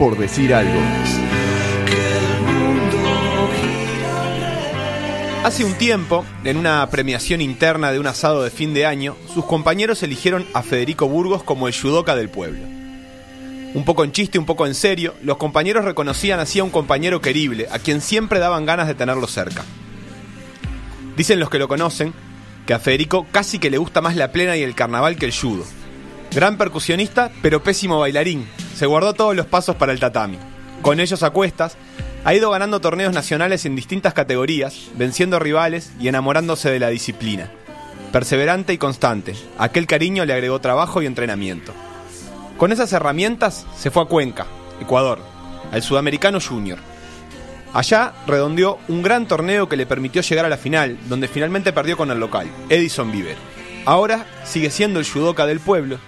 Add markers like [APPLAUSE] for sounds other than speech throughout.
por decir algo. Hace un tiempo, en una premiación interna de un asado de fin de año, sus compañeros eligieron a Federico Burgos como el judoka del pueblo. Un poco en chiste, un poco en serio, los compañeros reconocían así a un compañero querible, a quien siempre daban ganas de tenerlo cerca. Dicen los que lo conocen que a Federico casi que le gusta más la plena y el carnaval que el judo. Gran percusionista, pero pésimo bailarín. Se guardó todos los pasos para el tatami. Con ellos a cuestas, ha ido ganando torneos nacionales en distintas categorías, venciendo rivales y enamorándose de la disciplina. Perseverante y constante, aquel cariño le agregó trabajo y entrenamiento. Con esas herramientas se fue a Cuenca, Ecuador, al Sudamericano Junior. Allá redondeó un gran torneo que le permitió llegar a la final, donde finalmente perdió con el local, Edison Bieber. Ahora sigue siendo el judoka del pueblo,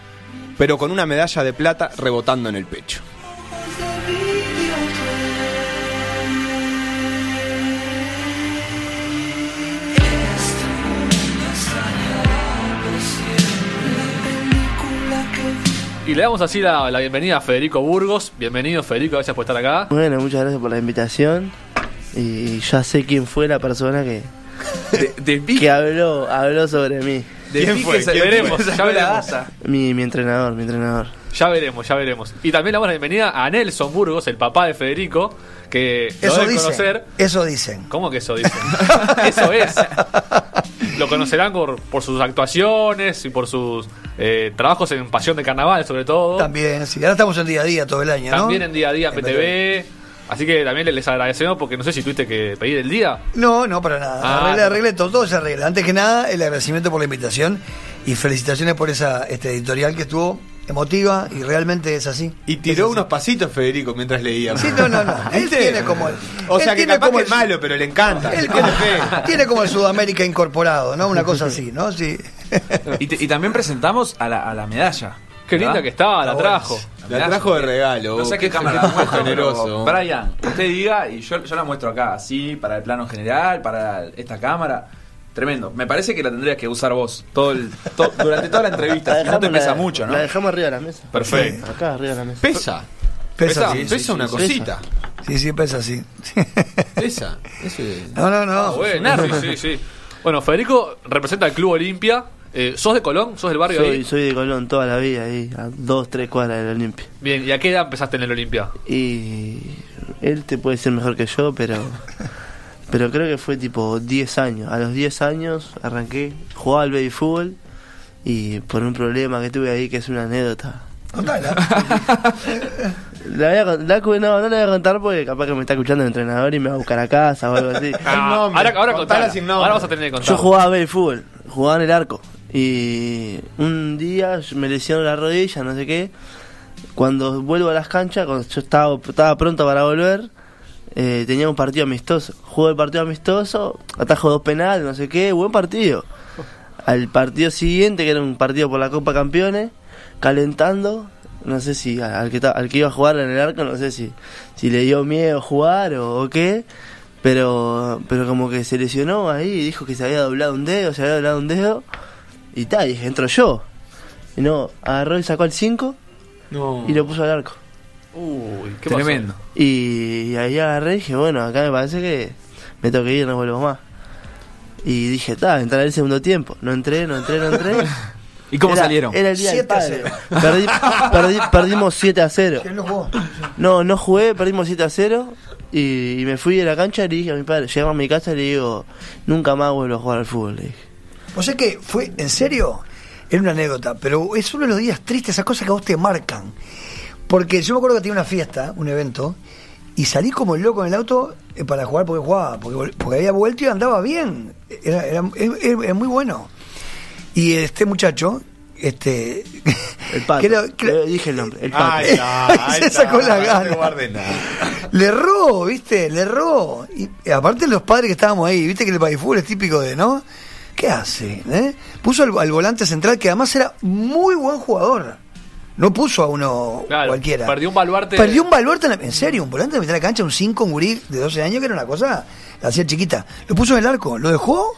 pero con una medalla de plata rebotando en el pecho. Y le damos así la, la bienvenida a Federico Burgos. Bienvenido Federico, gracias por estar acá. Bueno, muchas gracias por la invitación. Y ya sé quién fue la persona que, que habló, habló sobre mí. ¿Quién fue? ¿Quién veremos, fue? ya veremos. Mi, mi entrenador, mi entrenador. Ya veremos, ya veremos. Y también le damos la bienvenida a Nelson Burgos, el papá de Federico, que lo Eso debe dicen. conocer. Eso dicen. ¿Cómo que eso dicen? [LAUGHS] eso es. Lo conocerán por, por sus actuaciones y por sus eh, trabajos en Pasión de Carnaval, sobre todo. También, sí. Ahora estamos en día a día todo el año, ¿no? También en día a día en En PTV. Así que también les agradecemos porque no sé si tuviste que pedir el día. No, no, para nada. Ah, arreglé, no. arreglé todo, todo se arregla. Antes que nada, el agradecimiento por la invitación y felicitaciones por esa este editorial que estuvo emotiva y realmente es así. Y tiró así. unos pasitos Federico mientras leía. Sí, no, no, no. [LAUGHS] Él tiene como el. O sea que tiene capaz como que es el- malo, pero le encanta. Él Tiene [LAUGHS] tiene como el Sudamérica incorporado, ¿no? Una cosa así, ¿no? Sí. [LAUGHS] Y, te- y también presentamos a la, a la medalla. Qué linda que estaba, la trajo. La trajo de regalo. No sé qué Qué cámara la generoso. pero Brian, usted diga y yo, yo la muestro acá, así, para el plano general, para esta cámara. Tremendo. Me parece que la tendrías que usar vos todo el, to- durante toda la entrevista. si no te dejamos pesa la- mucho, ¿no? La dejamos arriba de la mesa. Perfecto. Acá arriba de la mesa. Pesa. Pesa, Pesa, sí, pesa sí, una sí, cosita. Sí, sí, pesa, sí. Pesa. [LAUGHS] Eso es- No, no, no. Ah, bueno, sí, sí, sí. Bueno, Federico representa al Club Olimpia. Eh, ¿Sos de Colón? ¿Sos del barrio Soy, ahí? soy de Colón toda la vida, ahí, a dos, tres cuadras del Olimpia. Bien, ¿y a qué edad empezaste en el Olimpia? Y él te puede ser mejor que yo, pero [LAUGHS] pero creo que fue tipo 10 años. A los 10 años arranqué, jugaba al baby fútbol y por un problema que tuve ahí, que es una anécdota. Contala. [LAUGHS] La voy a la no, no la voy a contar porque capaz que me está escuchando el entrenador y me va a buscar a casa o algo así. Ah, ahora, ahora, contala contala. sin nombre. ahora vas a tener que contar. Yo jugaba baby fútbol, jugaba en el arco. Y un día me lesionó la rodilla, no sé qué. Cuando vuelvo a las canchas, cuando yo estaba, estaba pronto para volver, eh, tenía un partido amistoso. Juego el partido amistoso, atajo dos penales, no sé qué, buen partido. Al partido siguiente, que era un partido por la Copa Campeones, calentando, no sé si al que, al que iba a jugar en el arco, no sé si, si le dio miedo jugar o, o qué, pero, pero como que se lesionó ahí dijo que se había doblado un dedo, se había doblado un dedo, y tal, dije, entro yo. Y no, agarró y sacó el 5 No. y lo puso al arco. Uy, ¿qué pasó? Tremendo. Y, ahí agarré y dije, bueno, acá me parece que me tengo que ir, no vuelvo más. Y dije, está, entraré el segundo tiempo. No entré, no entré, no entré. [LAUGHS] ¿Y cómo Era- salieron? Era el día del 7 a padre. Perdí- perdí- perdimos 7 a 0. ¿Quién no jugó? No, no jugué, perdimos 7 a 0. Y, y me fui de la cancha y le dije a mi padre, llego a mi casa y le digo, nunca más vuelvo a jugar al fútbol. Le dije. O sea que fue, en serio, era una anécdota, pero es uno de los días tristes, esas cosas que a vos te marcan. Porque yo me acuerdo que tenía una fiesta, un evento, y salí como el loco en el auto eh, para jugar porque jugaba, porque, había vuelto y andaba bien. Era, era, era- era muy bueno. Y este muchacho, este. El [LAUGHS] pato. que era- que era- Le dije el nombre, el pato. Ahí [LAUGHS] está, ahí Se está, sacó la gana. Le erró, ¿viste? Le erró. Y, y aparte los padres que estábamos ahí, ¿viste que el babyfútbol es típico de, ¿no? ¿Qué hace? eh? Puso al, al volante central, que además era muy buen jugador. No puso a uno Claro, cualquiera. perdió un baluarte. Perdió un baluarte, en, la- en serio, un volante de mitad de la cancha, un 5, un gurí de 12 años, que era una cosa, la hacía chiquita. Lo puso en el arco, lo dejó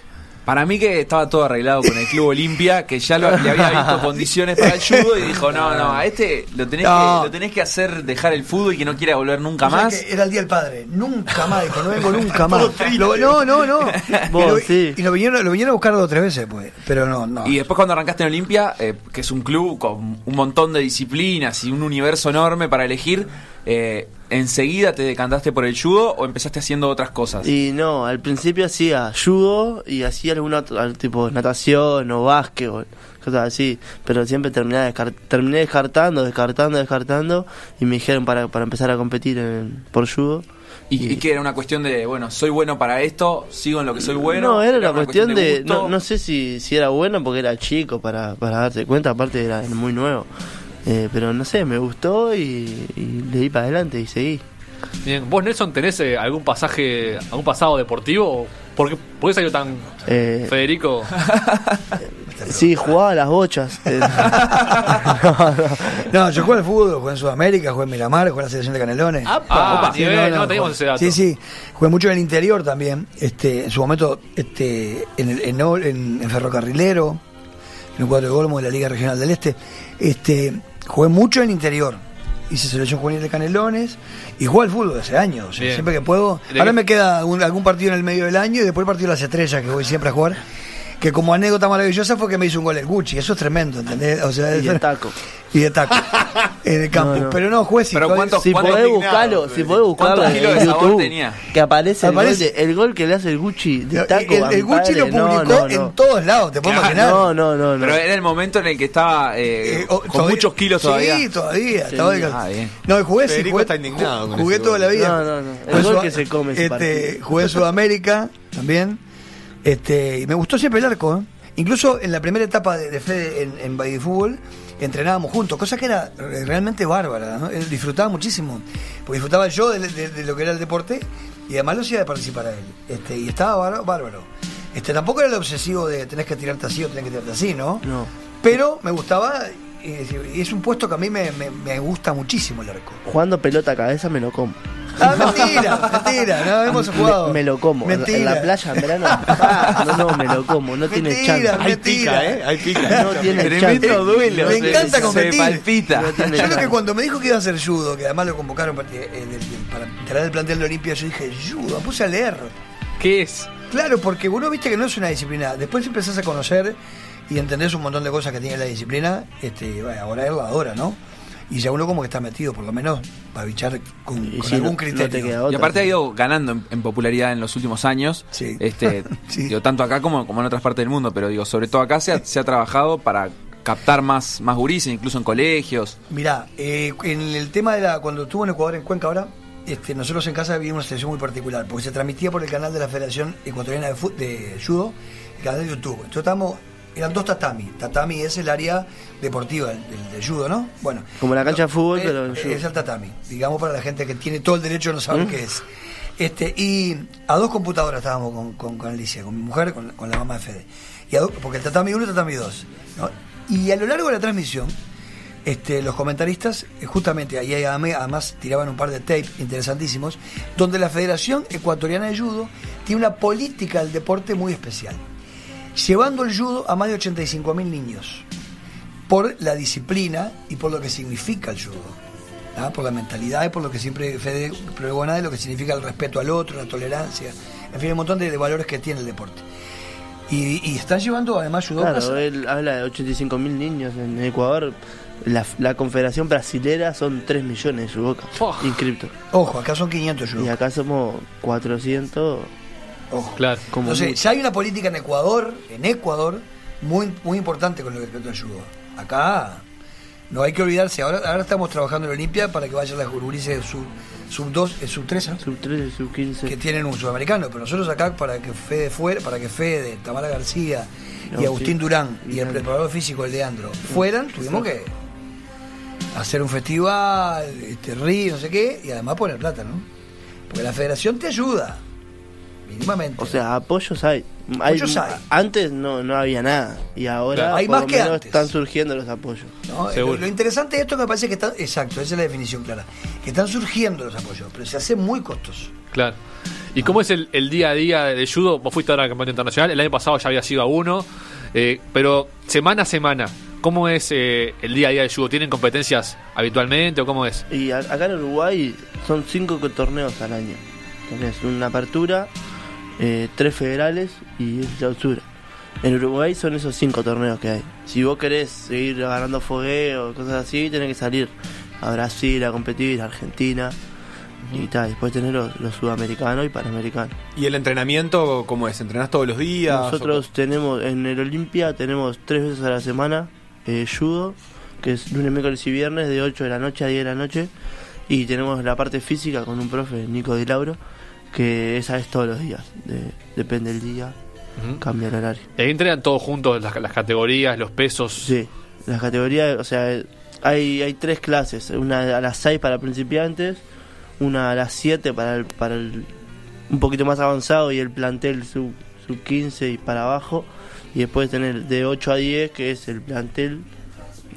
Para mí que estaba todo arreglado con el Club Olimpia, que ya lo, le había visto [LAUGHS] condiciones para el judo y dijo, no, no, a este lo tenés, No. que, lo tenés que hacer dejar el fútbol y que no quiera volver nunca O sea más. que era el día del padre. Nunca más, dijo, no vengo nunca [LAUGHS] más. Lo- no, no, no. [LAUGHS] y, Vos, lo, sí. y lo vinieron, lo vinieron a buscar dos o tres veces, pues. Pero no, no. Y después cuando arrancaste en Olimpia, eh, que es un club con un montón de disciplinas y un universo enorme para elegir, eh, ¿enseguida te decantaste por el judo o empezaste haciendo otras cosas? Y no, al principio hacía judo y hacía alguna tipo natación o básquetbol, cosas así, pero siempre terminé, terminé descartando, descartando, descartando y me dijeron para, para empezar a competir en- por judo. y, y que era una cuestión de, bueno, soy bueno para esto, sigo en lo que soy bueno. no, era una cuestión de, no, no sé si, si era bueno porque era chico para, para darte cuenta, aparte era muy nuevo. Eh, pero no sé, me gustó y, y le di para adelante y seguí. Bien, ¿Vos, Nelson, tenés eh, algún pasaje, algún pasado deportivo? ¿Por qué, por qué salió tan Eh, Federico? [LAUGHS] sí, jugaba a las bochas. [LAUGHS] Eh, No, yo jugué al fútbol, jugué en Sudamérica, jugué en Miramar, jugué en la selección de Canelones. Ah, Opa. nivel, no teníamos ese dato. Sí, sí. Jugué mucho en el interior también. Este, en su momento, este, en, el, en- en Ferrocarrilero, en el cuadro de Golmo de la Liga Regional del Este. Este, jugué mucho en el interior. Hice selección juvenil de Canelones y jugué al fútbol hace años. o sea, Bien. siempre que puedo. ¿De Ahora me queda algún, algún partido en el medio del año y después el partido de las estrellas que voy siempre a jugar. Que como anécdota maravillosa fue que me hizo un gol el Gucci. Eso es tremendo, ¿entendés? O sea, y de taco. y de taco [LAUGHS] en el campo. No, no. Pero no, juez y Pero todo- ¿cuántos- Si ¿Cuánto podés buscarlo, si podés buscarlo ¿Cuántos en YouTube, tenía? que aparece, Aparece. El, gol de- el gol que le hace el Gucci de taco. el- el Gucci lo publicó no, no. en todos lados, te puedo imaginar. No, no, no, no. Pero era el momento en el que estaba eh, Eh, o- con todavía- muchos kilos todavía. Sí, todavía. Sí. estaba de- Ah, bien. No, y jugué, sí, Federico jugué, está indignado jugué toda la vida. No, no, no. El gol que se come este. Jugué en Sudamérica también. Este, y me gustó siempre el arco. ¿eh? Incluso en la primera etapa de, de Fede en, en Baby Fútbol entrenábamos juntos, cosa que era re- realmente bárbara. ¿no? Él disfrutaba muchísimo. Porque disfrutaba yo de, de- de lo que era el deporte y además lo hacía de participar a él. Este, y estaba bárbaro. bárbaro. Este, tampoco era el obsesivo de tenés que tirarte así o tenés que tirarte así, ¿no? No. Pero me gustaba y, y es un puesto que a mí me, me- me gusta muchísimo el arco. Jugando pelota a cabeza me lo como. Ah, mentira, mentira, no hemos jugado. Me, me lo como. En la- Mentira. En la playa en verano. ah, no, no, me lo como. No tiene Mentira, chance. Hay pica, ¿eh? Hay pica. No tiene chance. duelo. Me se- encanta se competir. palpita. No tiene Yo creo que cuando me dijo que iba a hacer judo, que además lo convocaron para, para entrar del plantel de Olimpia, yo dije, judo, me puse a leer. ¿Qué es? Claro, porque uno viste que no es una disciplina. Después empezás a conocer y entendés un montón de cosas que tiene la disciplina. Este, bueno, ahora él la adora, ¿no? Y ya uno como que está metido, por lo menos, para bichar con, Y con si algún no- criterio. no Y aparte ha ido ganando en, en popularidad en los últimos años. Sí. Este, [LAUGHS] Sí. digo, tanto acá como, como en otras partes del mundo, pero digo, sobre todo acá se ha, se ha trabajado para captar más, más gurises, incluso en colegios. Mirá, eh, en el tema de la. Cuando estuvo en Ecuador, en Cuenca ahora, este, nosotros en casa vivimos una situación muy particular, porque se transmitía por el canal de la Federación Ecuatoriana de, Fu- de Judo, el canal de YouTube. Entonces estábamos. Eran dos tatami. Tatami es el área deportiva del, judo, ¿no? Bueno. Como la cancha de fútbol, eh, pero en Es, el tatami, digamos para la gente que tiene todo el derecho de no saber ¿Mm? qué es. Este, y a dos computadoras estábamos con, con, con Alicia, con mi mujer, con, con la mamá de Fede. Y a dos- porque el tatami 1 y el tatami 2. ¿no? Y a lo largo de la transmisión, este, los comentaristas, eh, justamente ahí además tiraban un par de tapes interesantísimos, donde la Federación Ecuatoriana de Judo tiene una política del deporte muy especial, llevando el judo a más de 85 mil niños, por la disciplina y por lo que significa el judo, ¿ah? por la mentalidad y por lo que siempre Fede pregona de lo que significa el respeto al otro, la tolerancia, en fin, un montón de, de valores que tiene el deporte. Y, y están llevando además judocas Claro, él habla de 85 mil niños en Ecuador. La, la Confederación Brasilera son 3 millones de judocas Fua. inscriptos. Ojo, acá son 500 Y judocas. acá somos 400. Ojo. Claro. Como Entonces, mucho. ya hay una política en Ecuador, en Ecuador, muy, muy importante con lo que respecta al judo. Acá no hay que olvidarse, ahora, ahora estamos trabajando en Olimpia para que vayan las gurises sub, sub 2, eh, sub 3, ¿no? Sub 13, sub 15. que tienen un sudamericano, pero nosotros acá para que Fede fuera, para que Fede, Tamara García y Agustín. Durán y el preparador físico, el Leandro, fueran, tuvimos que hacer un festival, este, río, no sé qué, y además poner plata, ¿no? Porque la federación te ayuda. Mínimamente. O sea, apoyos hay. Hay- Apoyos hay. Antes no, no había nada. Y ahora Claro. Hay por más lo que menos antes. están surgiendo los apoyos. ¿no? Seguro. Lo, lo interesante de esto es que me parece que están, exacto, esa es la definición clara, que están surgiendo los apoyos, pero se hace muy costoso. Claro. ¿Y cómo es el, el día a día de judo? Vos fuiste ahora al campeonato internacional, el año pasado ya había sido a uno, eh, pero semana a semana, ¿cómo es eh, el día a día de judo? ¿Tienen competencias habitualmente o cómo es? Y a- acá en Uruguay son cinco co- torneos al año. Tenés una apertura, eh, tres federales y el clausura. En Uruguay son esos cinco torneos que hay. Si vos querés seguir agarrando fogueo, cosas así, tenés que salir a Brasil a competir, a Argentina. Y tal, después tener los, los sudamericanos y panamericanos. ¿Y el entrenamiento cómo es? ¿Entrenás todos los días? Nosotros tenemos, en el Olimpia tenemos tres veces a la semana eh, judo, que es lunes, miércoles y viernes, de 8 de la noche a 10 de la noche. Y tenemos la parte física con un profe, Nico Di Lauro, que esa es todos los días. de- depende del día, cambia el horario. Y ahí entrenan todos juntos las, las categorías, los pesos. Sí, las categorías, o sea, hay, hay tres clases. Una a las 6 para principiantes, una a las 7 para el, para el un poquito más avanzado y el plantel sub, sub 15 y para abajo. Y después tener de 8 a 10, que es el plantel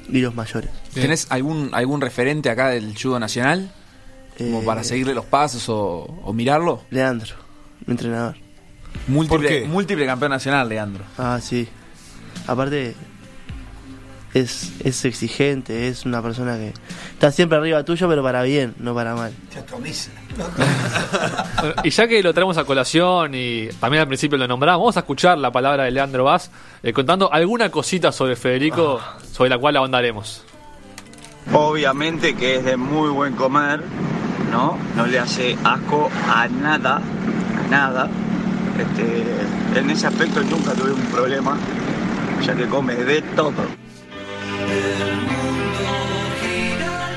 y los mayores. ¿Tenés algún, algún referente acá del judo nacional? Como Eh, para seguirle los pasos o, o mirarlo. Leandro, mi entrenador. Múltiple, qué? múltiple campeón nacional, Leandro. Ah, sí. Aparte, es, es exigente, es una persona que está siempre arriba tuyo, pero para bien, no para mal. Se atomiza. Bueno, y ya que lo traemos a colación y también al principio lo nombramos, vamos a escuchar la palabra de Leandro Vaz eh, contando alguna cosita sobre Federico, sobre la cual ahondaremos. Obviamente que es de muy buen comer, ¿no? No le hace asco a nada, a nada. Este, en ese aspecto nunca tuve un problema, ya que come de todo.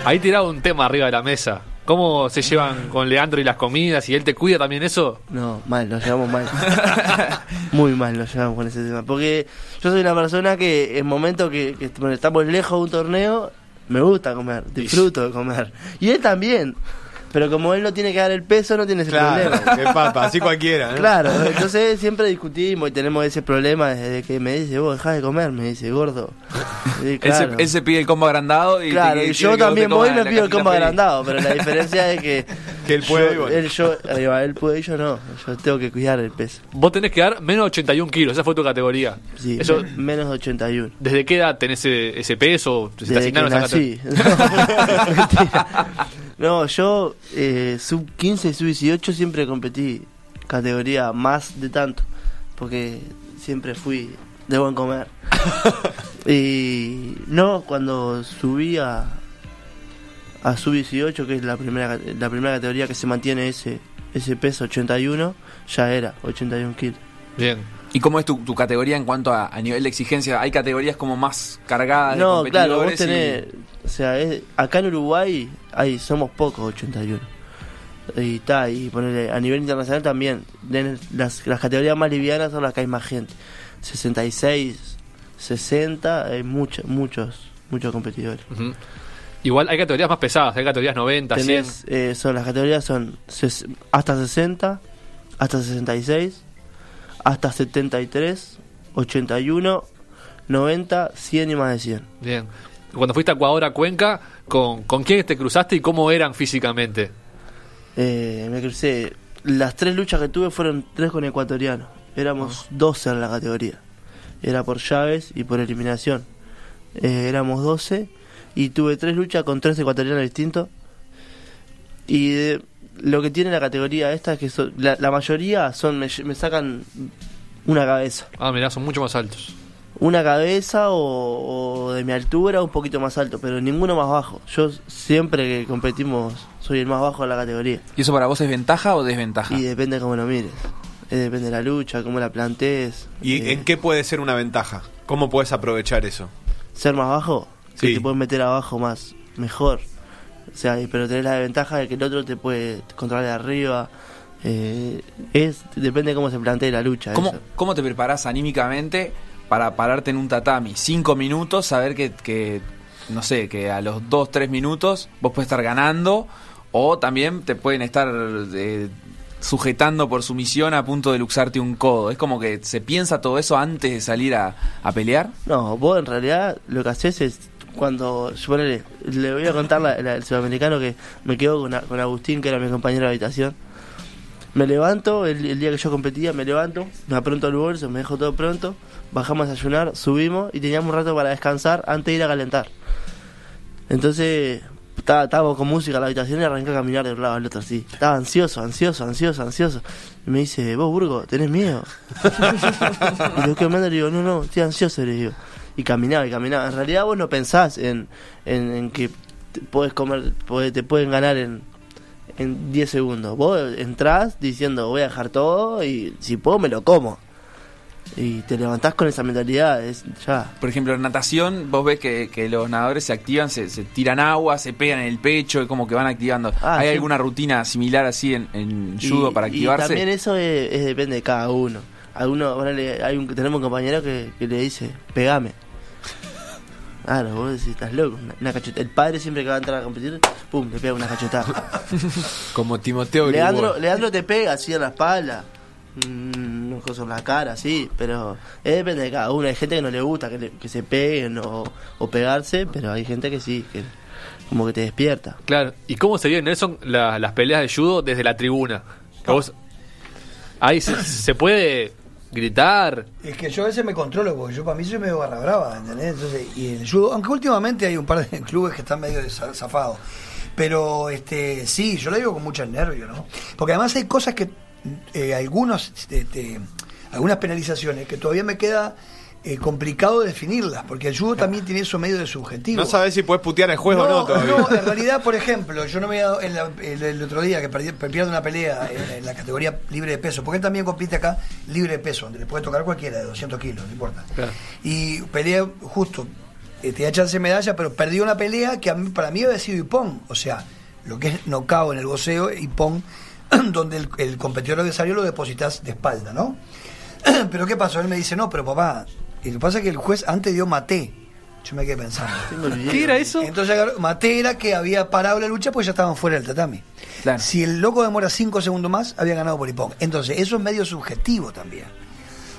Ahí tirado un tema arriba de la mesa. ¿Cómo se llevan con Leandro y las comidas? ¿Y él te cuida también eso? No, mal, nos llevamos mal. [LAUGHS] Muy mal nos llevamos con ese tema. Porque yo soy una persona que en momentos que, que bueno, estamos lejos de un torneo, me gusta comer, disfruto de comer. Y él también. Pero como él no tiene que dar el peso, no tiene ese Claro, problema. [LAUGHS] qué papa, así cualquiera. ¿no? Claro, entonces siempre discutimos y tenemos ese problema desde que me dice, vos dejás de comer, me dice, gordo. [LAUGHS] Y Él, claro. se, él se pide el combo agrandado y Claro, y quiere yo también voy y me pido el combo feliz. agrandado, pero la diferencia es que, Que él puede y yo, bueno. él, yo, ahí va, él puede y yo no, yo tengo que cuidar el peso. Vos tenés que dar menos de 81 kilos, esa fue tu categoría. Sí, Eso, men- menos de 81. ¿Desde qué edad tenés ese, ese peso? ¿Se te Desde que asignaron esa categoría? [LAUGHS] No. No, yo eh, sub 15 y sub 18 siempre competí categoría más de tanto, porque siempre fui de buen comer. [LAUGHS] y no, cuando subí a, a sub 18, que es la primera la primera categoría que se mantiene ese ese peso 81, ya era 81 kilos. Bien. ¿Y cómo es tu, tu categoría en cuanto a, a nivel de exigencia? ¿Hay categorías como más cargadas de No, claro, vos y- tenés. O sea, es- acá en Uruguay hay, somos pocos 81. Y está, y ponele, a nivel internacional también. Las, las categorías más livianas son las que hay más gente. 66, 60, hay muchos, muchos, muchos competidores. Ujú. Igual hay categorías más pesadas, hay categorías 90, 100. Tenés, eh, son, las categorías son ses- hasta 60, hasta 66, hasta 73, 81, 90, 100 y más de 100. Bien. Cuando fuiste a Ecuador, a Cuenca, ¿con, ¿con quién te cruzaste y cómo eran físicamente? Eh, me crucé. Las tres luchas que tuve fueron tres con ecuatorianos. Éramos 12 en la categoría. Era por llaves y por eliminación. Eh, éramos 12 y tuve tres luchas con tres ecuatorianos distintos. Y eh, lo que tiene la categoría esta es que son- la, la mayoría son me, me sacan una cabeza. Ah, mirá, son mucho más altos. Una cabeza o, o de mi altura un poquito más alto, pero ninguno más bajo. Yo siempre que competimos soy el más bajo de la categoría. ¿Y eso para vos es ventaja o desventaja? Y depende cómo lo mires. Eh, depende de la lucha, cómo la plantees. ¿Y Eh, en qué puede ser una ventaja? ¿Cómo puedes aprovechar eso? Ser más bajo, que te puedes meter abajo más, mejor. O sea, pero tenés la desventaja de que el otro te puede controlar de arriba. Eh, es Depende de cómo se plantee la lucha. ¿Cómo, eso. ¿Cómo te preparás anímicamente para pararte en un tatami? Cinco minutos, saber que, que, no sé, que a los dos, tres minutos vos puedes estar ganando o también te pueden estar eh, sujetando por sumisión a punto de luxarte un codo. Es como que se piensa todo eso antes de salir a, a pelear. No, vos en realidad lo que haces es cuando, suponele, le voy a contar la, la- el sudamericano que me quedo con, con Agustín, que era mi compañero de habitación. Me levanto, el, el día que yo competía, me levanto, me apronto el bolso, me dejo todo pronto, bajamos a desayunar, subimos y teníamos un rato para descansar antes de ir a calentar. Entonces, estaba, con música en la habitación y arranqué a caminar de un lado al otro así. Estaba ansioso, ansioso, ansioso, ansioso. Y me dice, vos, Burgo, ¿tenés miedo? [LAUGHS] y lo que me anda le digo, no, no, estoy ansioso, le digo. Y caminaba y caminaba. En realidad vos no pensás en, en, en que te podés comer, te pueden ganar en, en 10 segundos. Vos entrás diciendo, voy a dejar todo y si puedo me lo como. Y te levantás con esa mentalidad, es ya. Por ejemplo, en natación, vos ves que, que los nadadores se activan, se, se tiran agua, se pegan en el pecho, es como que van activando. Ah, ¿Hay sí. alguna rutina similar así en, en judo Y- para Y activarse? también eso es, es depende de cada uno. Alguno, ponele, hay un, tenemos un compañero que, que le dice, pegame. Claro, vos decís, estás loco. Una, una. El padre siempre que va a entrar a competir, pum, le pega una cachetada. [LAUGHS] Como Timoteo Leandro. Leandro te pega así en la espalda. Mm, unos cosas en la cara, sí, pero es depende de cada uno. Hay gente que no le gusta que, le- que se peguen o, o pegarse, pero hay gente que sí, que como que te despierta. Claro. ¿Y cómo se viven, Nelson, la- las peleas de judo desde la tribuna? Vos- ahí se, se puede gritar. Es que yo a veces me controlo, porque yo para mí soy medio barra brava, ¿entendés? Entonces, y el judo, aunque últimamente hay un par de [LAUGHS] clubes que están medio zafados. Pero este sí, yo lo digo con mucho nervio, ¿no? Porque además hay cosas que, eh, algunos, este, algunas penalizaciones que todavía me queda eh, complicado definirlas, porque el judo también tiene eso medio de subjetivo. No sabes si puedes putear el juego o no todavía. no, en realidad, por ejemplo, yo no me he dado el, el otro día que perdí, pierdo una pelea en, en la categoría libre de peso, porque él también compite acá libre de peso, donde le puede tocar cualquiera de 200 kilos, no importa. Claro. Y pelea justo, eh, tenía chance de medalla, pero perdió una pelea que a mí- para mí había sido Ipón, o sea, lo que es nocao en el boxeo, Ipón, [CLEARS THROAT] donde el, el competidor adversario lo depositas de espalda, ¿no? [CLEARS THROAT] pero ¿qué pasó? Él me dice, no, pero papá, y lo que pasa es que el juez antes dio maté. Yo me quedé pensando. ¿Qué era eso? Entonces agarró- maté era que había parado la lucha porque ya estaban fuera del tatami. Claro. Si el loco demora 5 segundos más, había ganado por Ipón. Entonces, eso es medio subjetivo también.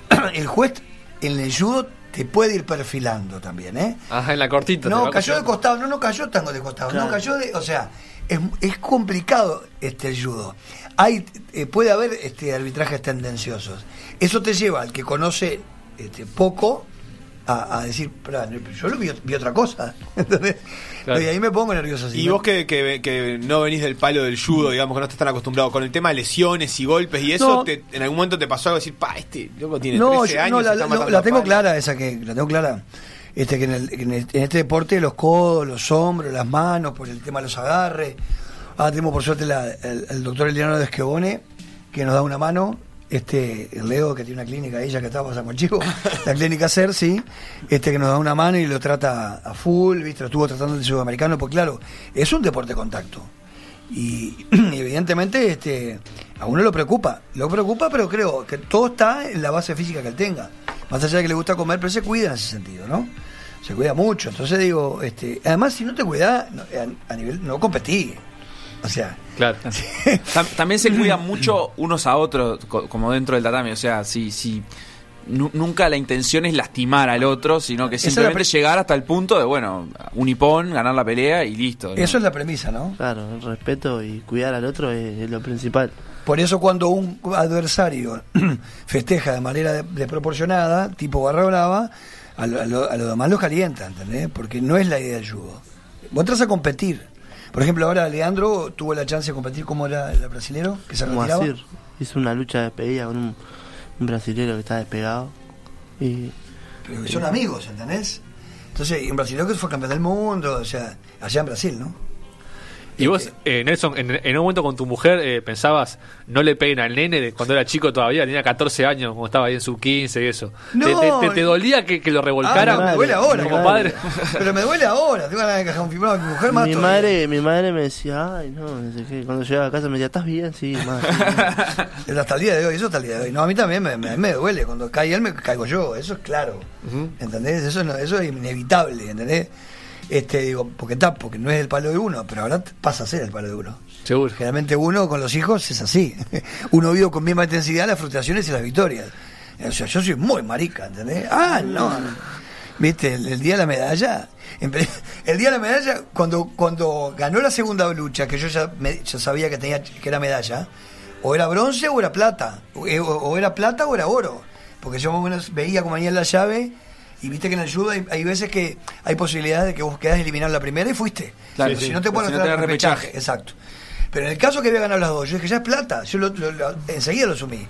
[CLEARS THROAT] el juez en el judo te puede ir perfilando también, ¿eh? Ajá, en la cortita. No, cayó de costado, no, no cayó tango de costado, no cayó de, o sea, es, es complicado este el judo. Hay, eh, puede haber este arbitrajes tendenciosos. Eso te lleva al que conoce este, poco a, a decir, "Pará, no, yo lo vi, vi otra cosa. [LAUGHS] Claro. Y ahí me pongo nervioso. Y ¿no? vos que, que, que no venís del palo del judo, digamos que no estás tan acostumbrado, con el tema de lesiones y golpes y eso, No. te- en algún momento te pasó algo de decir, pa, este loco tiene no, 13 yo- años. no, la, tengo palos". clara esa que la tengo clara. Este que en, el- en el- en este deporte los codos, los hombros, las manos, por el tema de los agarres. Ahora tenemos por suerte la- el, el doctor Eliano de Esquebone, que nos da una mano. Este, el Leo, que tiene una clínica ya que estaba pasando chivo, la clínica SER, sí, este que nos da una mano y lo trata a full, ¿viste? Lo estuvo tratando el sudamericano, porque claro, es un deporte de contacto. [CLEARS THROAT] Y, evidentemente este, a uno lo preocupa, lo preocupa, pero creo que todo está en la base física que él tenga. Más allá de que le gusta comer, pero se cuida en ese sentido, ¿no? Se cuida mucho. Entonces digo, este, además si no te cuidas, a, a nivel, no competí. O sea, Claro. [LAUGHS] Tam- También se cuidan mucho unos a otros, co- como dentro del tatami. O sea, si, si nu- nunca la intención es lastimar al otro, sino que simplemente pre- llegar hasta el punto de, bueno, un hipón, ganar la pelea y listo. ¿no? eso es la premisa, ¿no? Claro, el respeto y cuidar al otro es, es lo principal. Por eso cuando un adversario [CLEARS THROAT] festeja de manera de- desproporcionada, tipo barra brava, a lo, a lo- a lo demás los calienta, ¿entendés? Porque no es la idea del judo. Vos entras a competir. Por ejemplo, ahora Leandro tuvo la chance de competir como era el brasilero, que se retiraba. Hizo una lucha de despedida con un, un brasilero que está despegado. Y Pero que son amigos, ¿entendés? Entonces, un brasileño que fue campeón del mundo, o sea, allá en Brasil, ¿no? Y vos, eh, Nelson, en, en un momento con tu mujer eh, pensabas, no le peguen al nene de cuando era chico todavía, tenía 14 años, cuando estaba ahí en su 15 y eso. No, ¿Te, te- te- te dolía que, que lo Ah, revolcaran? no, me duele ahora. Como padre. Pero me duele ahora, tengo ganas de mi mujer más mi todavía. madre, mi madre me decía, ay no, no sé qué. Cuando llegaba a casa me decía, ¿estás bien? Sí, madre. Es [LAUGHS] Hasta el día de hoy, eso hasta el día de hoy. No, a mí también me, me, me duele. Cuando cae él, me caigo yo. Eso es claro. ¿Entendés? Eso, no, eso es inevitable, ¿entendés? Este, digo, porque está, porque no es el palo de uno, pero ahora pasa a ser el palo de uno. Seguro. Generalmente uno con los hijos es así. [LAUGHS] Uno vive con misma intensidad las frustraciones y las victorias. O sea, yo soy muy marica, ¿entendés? Ah, no. ¿Viste? El, el día de la medalla. [LAUGHS] El día de la medalla, cuando, cuando ganó la segunda lucha, que yo ya, me- ya sabía que tenía que era medalla, o era bronce o era plata. O, eh, o- o era plata o era oro. Porque yo más o menos veía cómo venía la llave. Y viste que en el judo hay, hay veces que hay posibilidades de que vos quedás eliminado la primera y fuiste. Claro, sí. si no te pueden si no repechaje. Exacto. Pero en el caso que había ganado las dos, yo dije, ya es plata. Yo lo- lo- lo- enseguida lo asumí.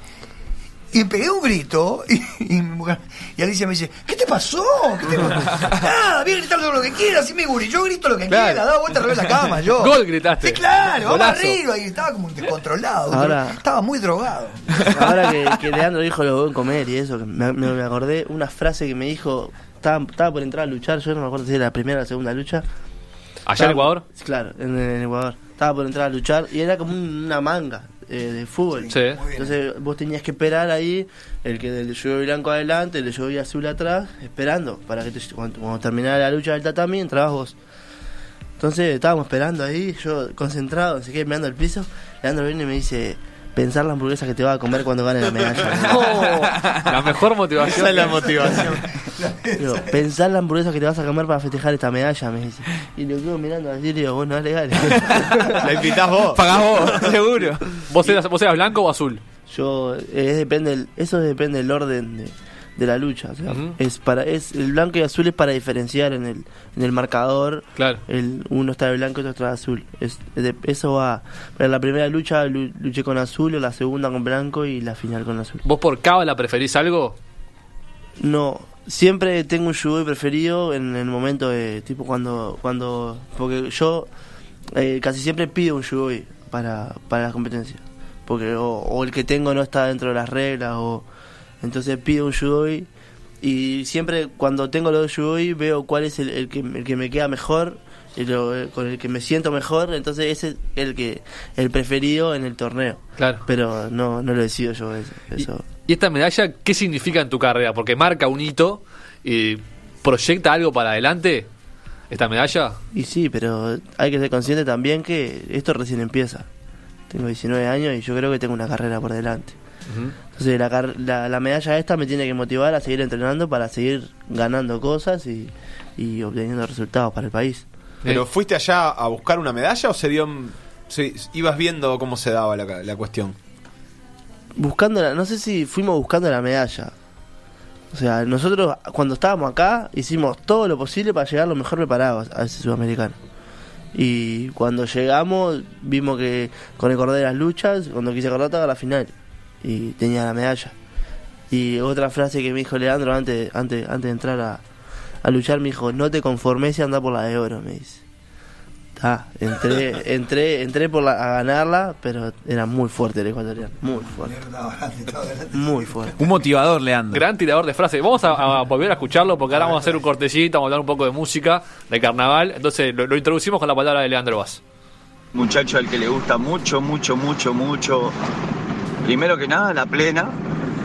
Y pegué un grito y, y, mi mujer- y Alicia me dice, ¿qué te pasó? ¿Qué te pasó? [LAUGHS] Nada, voy a gritar todo lo que quiera, así mi guri. Yo grito lo que Claro. quiera, daba vuelta al revés de la cama, yo. Gol gritaste. Sí, claro, vamos arriba. Y estaba como descontrolado. Ahora- Estaba muy drogado. Ahora que, que Leandro dijo lo buen comer y eso, me, me- me acordé una frase que me dijo, estaba, estaba por entrar a luchar, yo no me acuerdo si era la primera o la segunda lucha. Allá en Ecuador. Claro, en, en Ecuador. Estaba por entrar a luchar y era como un- una manga eh, de fútbol. Sí. Entonces vos tenías que esperar ahí, el que del juego blanco adelante, el juego azul atrás, esperando para que te- cuando, cuando terminara la lucha del tatami entrabas vos. Entonces estábamos esperando ahí, yo concentrado, sé qué, mirando el piso. Leandro viene y me dice, pensar la hamburguesa que te va a comer cuando gane la medalla. [LAUGHS] No, la mejor motivación. Esa es la motivación. [LAUGHS] Digo, pensar la hamburguesa que te vas a comer para festejar esta medalla, me dice. Y lo quedo mirando así y digo, bueno, dale, dale. [LAUGHS] La invitás vos. Pagás vos, seguro. ¿Vos eras, ¿Vos eras blanco o azul? Yo, eh, depende del- eso depende del orden de, de la lucha. o sea, es para, es, el blanco y azul es para diferenciar en el, en el marcador. Claro. El, uno está de blanco y otro está de azul. Es, de- eso va. Para la primera lucha lu- luché con azul, la segunda con blanco y la final con azul. ¿Vos por cábala preferís algo? No, siempre tengo un judo preferido en el momento de tipo cuando cuando porque yo eh, casi siempre pido un judo para para la competencia. Porque o, o el que tengo no está dentro de las reglas o entonces pido un judo y siempre cuando tengo los judo veo cuál es el, el que el que me queda mejor y eh, con el que me siento mejor, entonces ese es el que el preferido en el torneo. Claro. Pero no no lo decido yo eso. eso. ¿Y esta medalla qué significa en tu carrera? Porque marca un hito y proyecta algo para adelante. ¿Esta medalla? Y sí, pero hay que ser consciente también que esto recién empieza. Tengo 19 años y yo creo que tengo una carrera por delante. Entonces la, car- la, la medalla esta me tiene que motivar a seguir entrenando para seguir ganando cosas y, y obteniendo resultados para el país. ¿Pero fuiste allá a buscar una medalla o se dio... se- ibas viendo cómo se daba la, la cuestión? Buscando la, no sé si fuimos buscando la medalla. O sea, nosotros cuando estábamos acá hicimos todo lo posible para llegar lo mejor preparados a ese sudamericano. Y cuando llegamos vimos que con el cordero de las luchas, cuando quise acordar estaba la final y tenía la medalla. Y otra frase que me dijo Leandro antes, antes, antes de entrar a, a luchar me dijo, no te conformes y anda por la de oro, me dice. Ah, entré, [LAUGHS] entré, entré por la, a ganarla, pero era muy fuerte el ecuatoriano, muy fuerte, muy fuerte. Un motivador, Leandro. Gran tirador de frases. Vamos a, a volver a escucharlo porque ahora vamos a hacer un cortecito, vamos a hablar un poco de música, de carnaval. Entonces lo, lo introducimos con la palabra de Leandro Vaz. muchacho al que le gusta mucho, mucho, mucho, mucho. Primero que nada, la plena,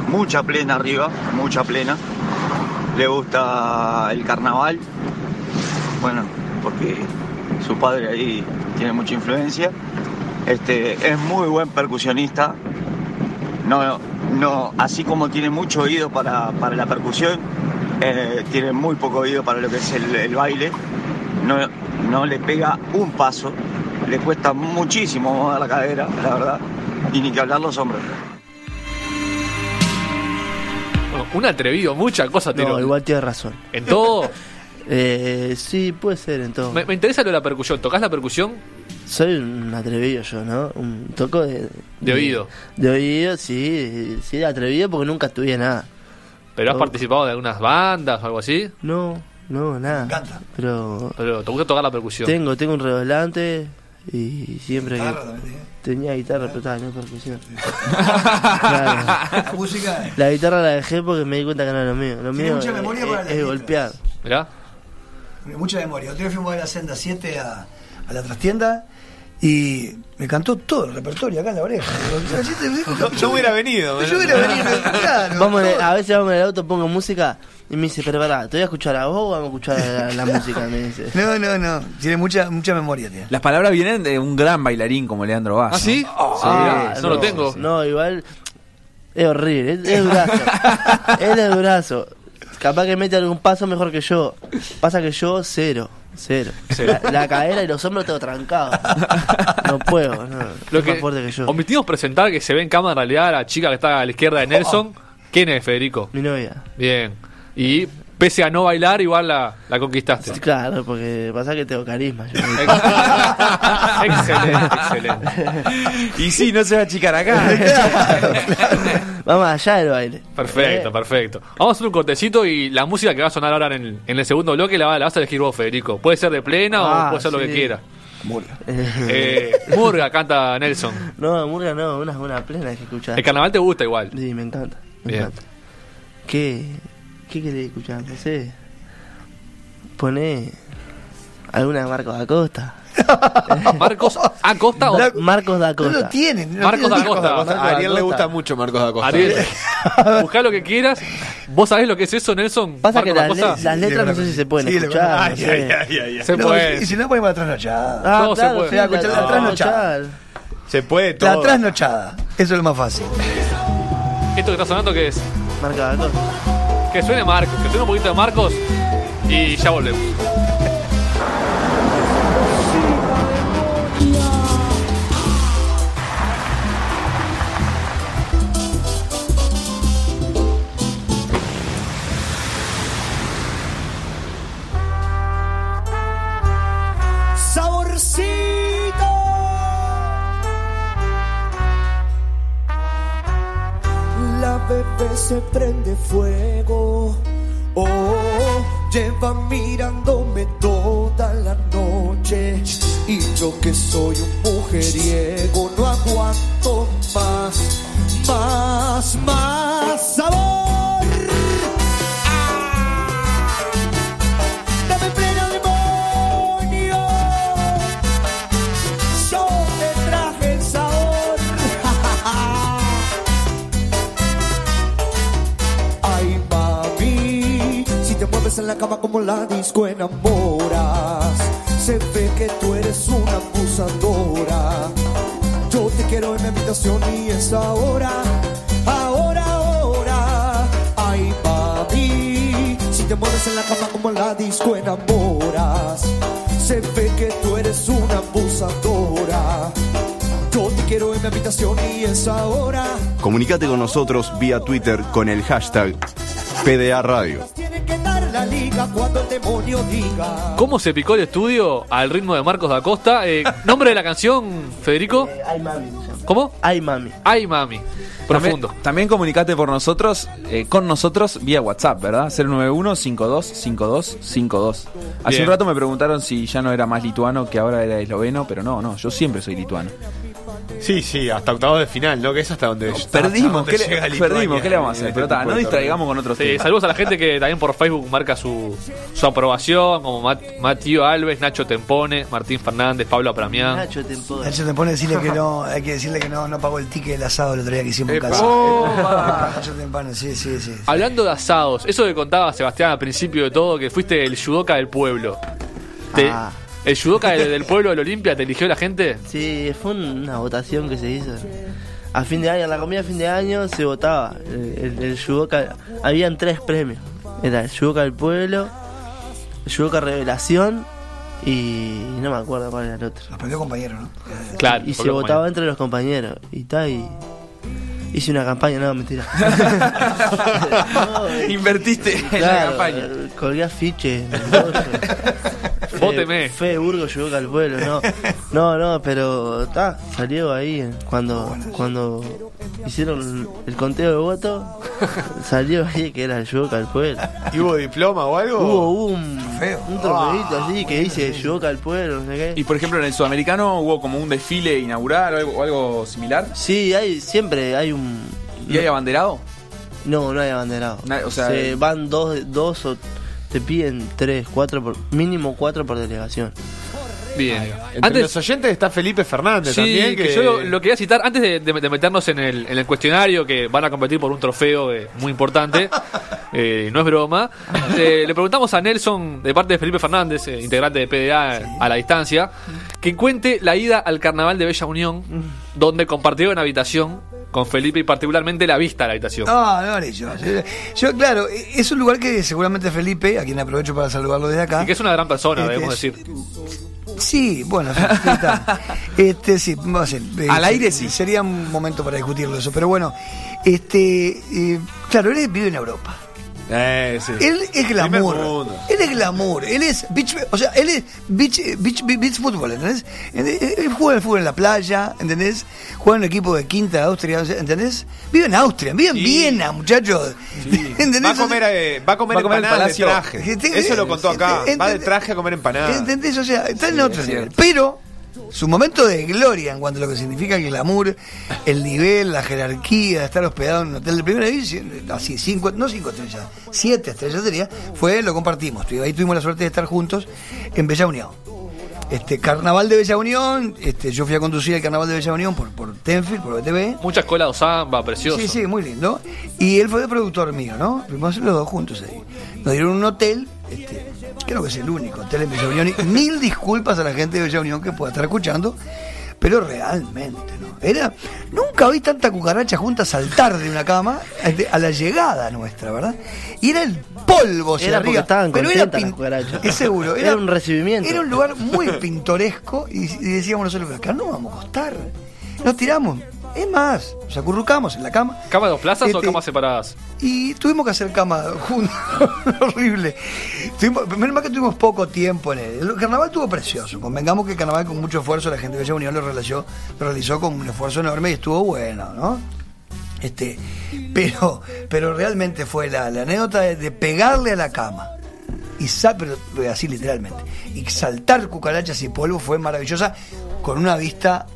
mucha plena arriba, mucha plena. Le gusta el carnaval, bueno, porque su padre ahí tiene mucha influencia. Este, es muy buen percusionista. No, no, así como tiene mucho oído para, para la percusión, eh, tiene muy poco oído para lo que es el, el baile. No, no le pega un paso, le cuesta muchísimo mover la cadera, la verdad, y ni que hablar los hombros. Un atrevido, mucha cosa tiró. No, igual tienes razón. En todo. [LAUGHS] Eh, sí, puede ser en todo. me, me interesa lo de la percusión. ¿Tocás la percusión? Soy un atrevido yo, ¿no? Un toco de... De oído. De oído, sí, sí, atrevido porque nunca estudié nada. ¿Pero has No. participado de algunas bandas o algo así? No, no, nada. Me encanta. Pero Pero te gusta tocar la percusión. tengo, tengo un redoblante y siempre Guitarra que también, ¿eh? tenía guitarra, pero estaba no percusión. Claro. La música. La guitarra la dejé porque me di cuenta que no era lo mío. Lo Tiene mío mucha es, memoria para es- las es letras. golpear. Mirá. Mucha memoria. Otro día fuimos a la senda 7 a, a la trastienda Y me cantó todo el repertorio acá en la oreja. [LAUGHS] Yo hubiera venido. Yo hubiera venido, claro. [LAUGHS] Vamos el- a veces vamos en el auto, pongo música y me dice, pero pará, ¿te voy a escuchar a vos o vamos a escuchar la, la [LAUGHS] música? Me dice. No, no, no. Tiene mucha, mucha memoria, tío. Las palabras vienen de un gran bailarín como Leandro Vaz. ¿Ah, sí? Ah, no, lo tengo. No, igual es horrible, es, es es durazo. Capaz que mete algún paso mejor que yo. Pasa que yo, cero. Cero. Cero. La, la cadera y los hombros tengo trancados. No puedo, no. Lo es que más fuerte que yo. omitimos presentar que se ve en cámara en realidad la chica que está a la izquierda de Nelson. ¿Quién es Federico? Mi novia. Bien. Y pese a no bailar, igual la, la conquistaste. Sí, Claro, porque pasa que tengo carisma. yo. [LAUGHS] excelente, excelente. Y sí, no se va a achicar acá. [LAUGHS] Vamos allá del baile. Perfecto, Eh, perfecto. Vamos a hacer un cortecito y la música que va a sonar ahora en el, en el segundo bloque la, va- la vas a elegir vos, Federico. Puede ser de plena Ah, o puede ser lo que quiera. eh, Eh, Murga canta Nelson. No, Murga no, una, una plena que escuchar. El carnaval te gusta igual. Sí, me encanta. Me Bien. encanta. ¿Qué, ¿Qué querés escuchar? No sé. Poné alguna de Marcos da Costa. [LAUGHS] Marcos Acosta o La- Marcos da No lo tienen. no Marcos da Costa. A Ariel le gusta mucho Marcos da Costa. Ariel. [LAUGHS] Buscá lo que quieras. ¿Vos sabés lo que es eso, Nelson? Pasa que las, Acosta? le- las letras no sé si se pueden Sí, escuchar. Ay, no ay, Ay, ay, ay. Se No, puede. y si no ponemos la trasnochada. Ah, Todo se puede. sí, La escuchar la trasnochada. Se puede todo. La trasnochada. Eso es lo más fácil. ¿Esto que está sonando qué es? Marcos da Costa. Que suene Marcos, que suene un poquito de Marcos y ya volvemos. Bebé se prende fuego. Oh, lleva mirándome toda la disco enamoras. Se ve que tú eres una abusadora. Yo te quiero en mi habitación y es ahora, ahora, ahora. Ay, mami, si te mueves en la cama como la disco enamoras. Se ve que tú eres una abusadora. Yo te quiero en mi habitación y es ahora. Comunicate con nosotros vía Twitter con el hashtag PDA Radio. Cuando el demonio diga. ¿Cómo se picó el estudio al ritmo de Marcos da Costa? Eh, ¿Nombre de la canción, Federico? Eh, Ay, mami. se llama. ¿Cómo? Ay, mami. Ay, mami. Profundo. También, también comunicate por nosotros, eh, con nosotros vía WhatsApp, ¿verdad? 091-525252. Hace Bien. un rato me preguntaron si ya no era más lituano que ahora era esloveno, pero no, no, yo siempre soy lituano. Sí, sí, hasta octavos de final, ¿no? Que es hasta donde. hasta Perdimos, donde ¿qué le, Lituania perdimos, ¿qué le vamos a hacer? este Pero ta, no distraigamos con otros Sí, temas. saludos a la gente que también por Facebook marca su, su aprobación, como Mat- Matío Alves, Nacho Tempone, Martín Fernández, Pablo Apramián. Nacho Tempo. Nacho te pone a decirle que no, [LAUGHS] hay que decirle que no, no pagó el ticket del asado el otro día que hicimos en casa. [LAUGHS] Nacho Tempano, sí, sí, sí. Hablando de asados, eso que contaba Sebastián al principio de todo, que fuiste el judoka del pueblo. Te- Ah. ¿El judoka del, pueblo del Olimpia te eligió la gente? Sí, fue una votación que se hizo. A fin de año, en la comida a fin de año se votaba. El, el, el judoka- habían tres premios. Era el judoka del pueblo, el judoka revelación y no me acuerdo cuál era el otro. Nos perdió compañero, ¿no? Claro. Y se votaba entre los compañeros. Y tal, y hice una campaña, no, mentira. No, [LAUGHS] Invertiste en la campaña. Colgué afiche. [LAUGHS] Vóteme. Fe, Fe Burgo llegó al pueblo, no. No, no, pero está, salió ahí cuando cuando hicieron el conteo de votos, salió ahí que era el Yudoka al pueblo. ¿Y hubo diploma o algo? Hubo un Trofeo. un trofeito así que dice Yudoka al pueblo, no sé qué. Y por ejemplo, en el sudamericano hubo como un desfile inaugural o algo, o algo similar. Sí, hay siempre hay un ¿Y hay abanderado? no, no hay abanderado. Na- o sea, Se van dos dos o te piden tres, cuatro por mínimo cuatro por delegación. Bien. Entre Antes, los oyentes está Felipe Fernández Sí, también. que, yo lo, lo quería citar antes de, de- de meternos en el, en el cuestionario que van a competir por un trofeo eh, muy importante. [LAUGHS] eh, no es broma. Eh, le preguntamos a Nelson, de parte de Felipe Fernández, eh, integrante de PDA a la distancia, que cuente la ida al carnaval de Bella Unión, donde compartió en habitación con Felipe y particularmente la vista a la habitación. No, no haré yo. Yo, claro, es un lugar que seguramente Felipe, a quien aprovecho para saludarlo desde acá. Y que es una gran persona, Este, debemos decir. Sí, bueno, está. [LAUGHS] este sí, vamos a hacer, eh, Al aire sí. Sería un momento para discutirlo eso, pero bueno, este, eh, claro, él vive en Europa. Eh, sí. Él es glamour. Él es glamour. Él es beach, o sea, él es beach, beach, beach fútbol, ¿entendés? Él él juega el fútbol en la playa, ¿entendés? Juega en un equipo de quinta de Austria, ¿entendés? Vive en Austria, vive en Sí. Viena, muchachos. ¿Entendés? [LAUGHS] Va a comer, eh, va a comer Va a comer empanadas de traje. Palacio. Eso lo contó acá. Ent- Va de traje a comer empanadas. ¿Entendés? O sea, está en otro es nivel. Pero su momento de gloria en cuanto a lo que significa el glamour, el nivel, la jerarquía estar hospedado en un hotel de primera división, así, cinco, no cinco estrellas, siete estrellas sería, fue, lo compartimos. Ahí tuvimos la suerte de estar juntos en Bella Unión. Este, carnaval de Bella Unión, este, yo fui a conducir el carnaval de Bella Unión por, por Tenfield, por BTV. Mucha escuela de samba, precioso. Sí, sí, muy lindo. Y él fue de productor mío, ¿no? Fuimos los dos juntos ahí. Nos dieron un hotel, este, creo que es el único hotel en Bella Unión. Y mil disculpas a la gente de Bella Unión que pueda estar escuchando, pero realmente, ¿no? Era, nunca vi tanta cucaracha junta saltar de una cama este, a la llegada nuestra, ¿verdad? Y era el polvo hacia Era porque estaban pero era las cucarachas. Es seguro. Era un recibimiento. Era un lugar muy pintoresco y, y decíamos nosotros, pero acá no vamos a costar. Nos tiramos. Es más, nos acurrucamos en la cama. ¿Cama de dos plazas o Este, camas separadas? Y tuvimos que hacer cama [LAUGHS] juntos. Horrible. Tuvimos, menos mal que tuvimos poco tiempo en él. El carnaval estuvo precioso. Convengamos que el carnaval con mucho esfuerzo la gente de Bella Unión lo realizó, lo realizó con un esfuerzo enorme y estuvo bueno, ¿no? Este, pero, pero realmente fue la, la anécdota de, de pegarle a la cama. Y pero así literalmente. Y saltar cucarachas y polvo fue maravillosa con una vista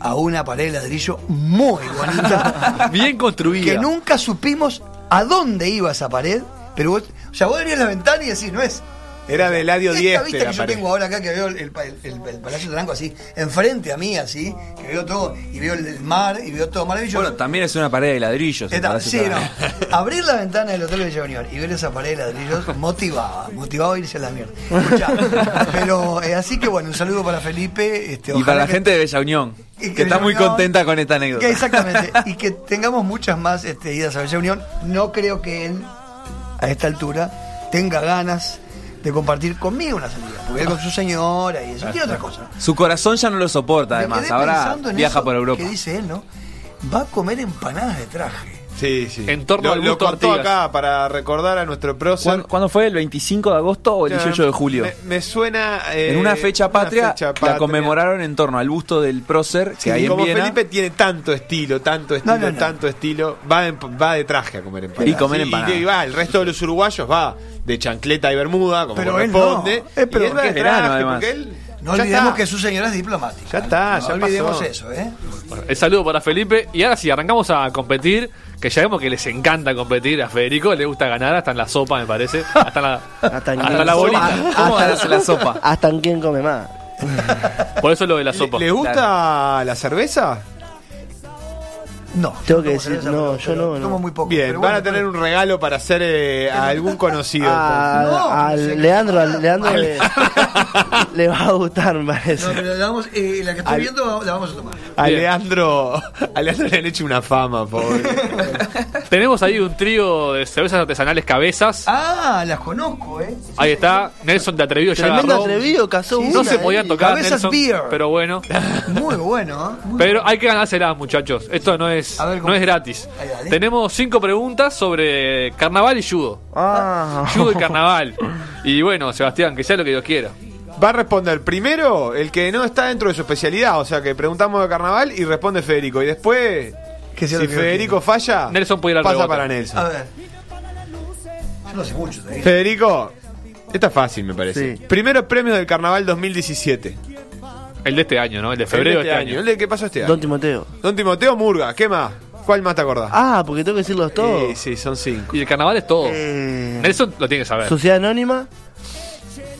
a una pared de ladrillo muy bonita [LAUGHS] Bien construida. que nunca supimos a dónde iba esa pared, pero vos, o sea, vos venías a la ventana y decís, no es. Era de Eladio Esta 10. vista que yo tengo ahora acá, que veo el, el, el- el Palacio de Taranco así, enfrente a mí, así, que veo todo, y veo el, el mar, y veo todo maravilloso. Bueno, también es una pared de ladrillos. Palacio sí, de no. Abrir la ventana del Hotel Bella Unión y ver esa pared de ladrillos motivaba, motivaba a irse a la mierda. Escuchá, [LAUGHS] pero eh, así que bueno, un saludo para Felipe. Este, Y para la que- gente de Bella Unión, que está muy contenta con esta anécdota. que exactamente. [LAUGHS] y que tengamos muchas más este, idas a Bella Unión. No creo que él, a esta altura, tenga ganas de compartir conmigo una salida. Porque él con su señora y eso. Tiene otra cosa. Su corazón ya no lo soporta, además. Ahora viaja por Europa. Que dice él, ¿no? Va a comer empanadas de traje. Sí, sí. En torno lo, al lo gusto cortó Artigas. acá para recordar a nuestro prócer. ¿Cuándo, cuándo fue? ¿El 25 de agosto o el 18 de julio? Me, me suena. eh, en una fecha patria fecha la patria. conmemoraron en torno al busto del prócer que Sí, hay en como Viena. Felipe tiene tanto estilo, tanto estilo, no, no. tanto estilo, va, en- va de traje a comer empanadas. Y comer Sí, empanadas. Y, va, el resto de los uruguayos va de chancleta y bermuda, como Pero él corresponde. no. Eh, pero y él va que de es verano, traje, además. él. No olvidemos está. que su señora es diplomática. Ya está, no ya olvidemos pasó. eso, ¿eh? El saludo para Felipe. Y ahora sí, arrancamos a competir. Que ya vemos que les encanta competir. A Federico le gusta ganar hasta en la sopa, me parece. Hasta en la, Hasta en hasta la bolita. ¿Cómo ganarse la sopa? Hasta en quién come más. Por eso lo de la sopa. ¿Le gusta la cerveza? No. Tengo que decir, cerveza, no, pero- yo no, no. Tomo muy poco. Bien, pero van a tener un regalo para hacer eh, a algún conocido. A, No, a no sé qué Leandro, a. Leandro le, [LAUGHS] le va a gustar, me parece. No, pero la, vamos, eh, la que estoy Al- viendo la vamos a tomar. A Bien. Leandro, a Leandro le han hecho una fama, pobre. [LAUGHS] Tenemos ahí un trío de cervezas artesanales cabezas. Ah, las conozco, ¿eh? Ahí está. Nelson de Atrevido ya Tremendo agarró. atrevido, casó Sí, No se podían tocar, Cabezas Nelson, beer. pero bueno. Muy bueno, ¿eh? Muy Pero hay que ganárselas, muchachos. Esto no es, A ver, no es gratis. Ahí, dale. Tenemos cinco preguntas sobre carnaval y judo. Ah. Judo y carnaval. Y bueno, Sebastián, que sea lo que Dios quiera. Va a responder primero el que no está dentro de su especialidad, o sea que preguntamos de carnaval y responde Federico. Y después, Que sea si Federico falla, Nelson puede ir al pasa rebote. para A Nelson. ver. Yo no sé mucho, digo. Federico, esta es fácil, me parece. Sí. Primeros premios del carnaval 2017. El de este año, ¿no? El de febrero El de este año. El de qué pasó este año. Don Timoteo. Don Timoteo Murga, ¿qué más? ¿Cuál más te acordás? Ah, porque tengo que decirlos todos. Sí, sí, son cinco. Y el carnaval es todo. Eh, Nelson lo tiene que saber. Sociedad Anónima.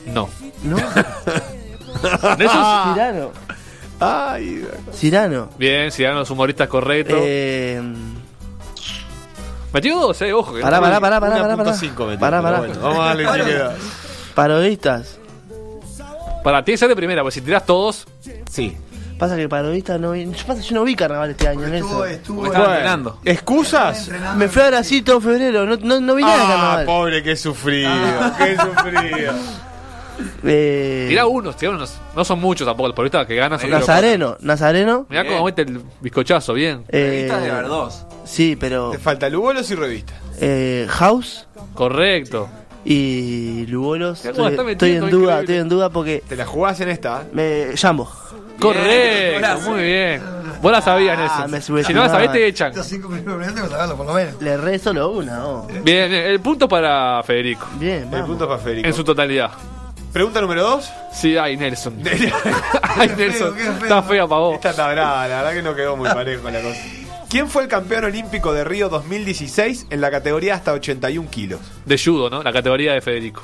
No. ¿No? [LAUGHS] Nelson. Cirano. Ay, Cirano. Bien, si los humoristas correcto. Eh, Metió dos, eh, ojo. que pará, no- pará, pará, pará, pará, pará. 1.5 metió, Pará, pará. bueno, vamos a darle [LAUGHS] si queda. Parodistas. Tiene que ser de primera, porque si tirás todos. Sí. Pasa que parodistas no vi. Yo, pasa, que yo no vi carnaval este año, Estuvo, Nelson. estuvo. Porque estaba entrenando. ¿Excusas? Me fui a Brasil todo febrero, no, no, no vi nada de Ah, carnaval. pobre, qué sufrido, qué [LAUGHS] sufrido. Eh, Tirá unos, tirá unos. No son muchos tampoco, el porrista que gana son Nazareno, Nazareno. Mirá cómo mete el bizcochazo, bien. eh, Revista de Verdós. sí, pero Te falta Lugolos y revista. eh, House Correcto. Y Lugolos. Estoy, está estoy en duda, increíble. estoy en duda porque Te la jugás en esta. me Jambo. Correcto, golazo. muy bien. Vos la sabías, Ah, Nelson. me si no la subestimaban. sabés, te echan. Estos cinco primeros minutos tengo que por lo menos. Le erré solo una, ¿no? Bien, bien. El punto para Federico. Bien, El vamos. punto para Federico. En su totalidad. Pregunta número 2. Sí, ay, Nelson. [LAUGHS] ay, Nelson. qué feo. Está fea para vos. Esta está brava, la verdad que no quedó muy parejo la cosa. ¿Quién fue el campeón olímpico de Río 2016 en la categoría hasta 81 kilos? De judo, ¿no? La categoría de Federico.